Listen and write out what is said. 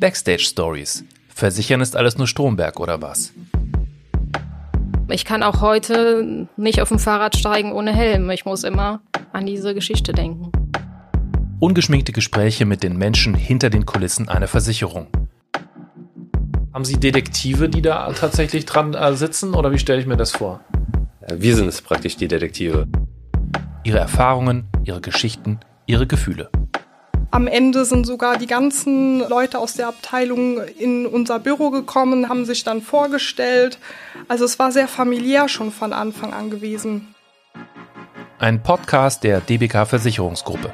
Backstage Stories. Versichern ist alles nur Stromberg oder was? Ich kann auch heute nicht auf dem Fahrrad steigen ohne Helm. Ich muss immer an diese Geschichte denken. Ungeschminkte Gespräche mit den Menschen hinter den Kulissen einer Versicherung. Haben Sie Detektive, die da tatsächlich dran äh, sitzen oder wie stelle ich mir das vor? Wir sind es praktisch, die Detektive. Ihre Erfahrungen, ihre Geschichten, ihre Gefühle. Am Ende sind sogar die ganzen Leute aus der Abteilung in unser Büro gekommen, haben sich dann vorgestellt. Also es war sehr familiär schon von Anfang an gewesen. Ein Podcast der DBK Versicherungsgruppe.